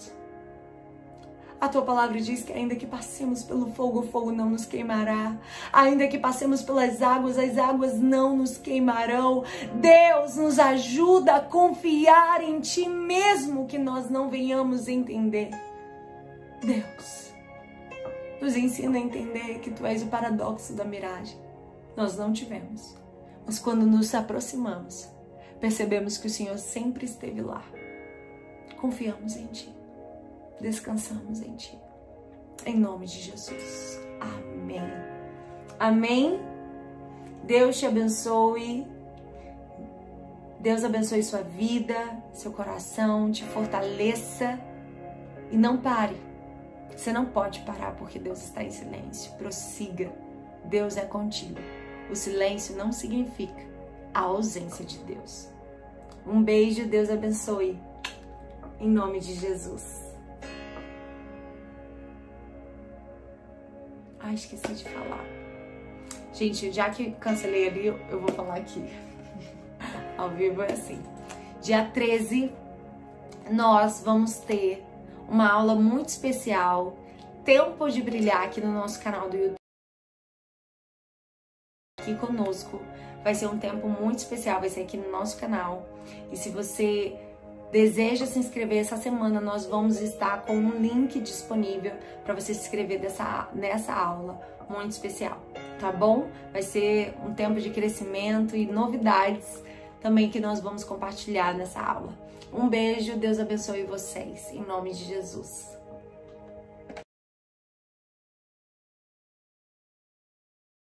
A tua palavra diz que ainda que passemos pelo fogo, o fogo não nos queimará. Ainda que passemos pelas águas, as águas não nos queimarão. Deus nos ajuda a confiar em ti mesmo que nós não venhamos entender. Deus, nos ensina a entender que tu és o paradoxo da miragem. Nós não tivemos, mas quando nos aproximamos, percebemos que o Senhor sempre esteve lá. Confiamos em ti descansamos em Ti. Em nome de Jesus. Amém. Amém. Deus te abençoe. Deus abençoe sua vida, seu coração, te fortaleça e não pare. Você não pode parar porque Deus está em silêncio. Prossiga. Deus é contigo. O silêncio não significa a ausência de Deus. Um beijo, Deus abençoe. Em nome de Jesus. Ai, esqueci de falar. Gente, já que cancelei ali, eu vou falar aqui. Ao vivo é assim. Dia 13, nós vamos ter uma aula muito especial, Tempo de Brilhar, aqui no nosso canal do YouTube. Aqui conosco. Vai ser um tempo muito especial, vai ser aqui no nosso canal. E se você deseja se inscrever essa semana, nós vamos estar com um link disponível para você se inscrever dessa, nessa aula muito especial, tá bom? Vai ser um tempo de crescimento e novidades também que nós vamos compartilhar nessa aula. Um beijo, Deus abençoe vocês, em nome de Jesus.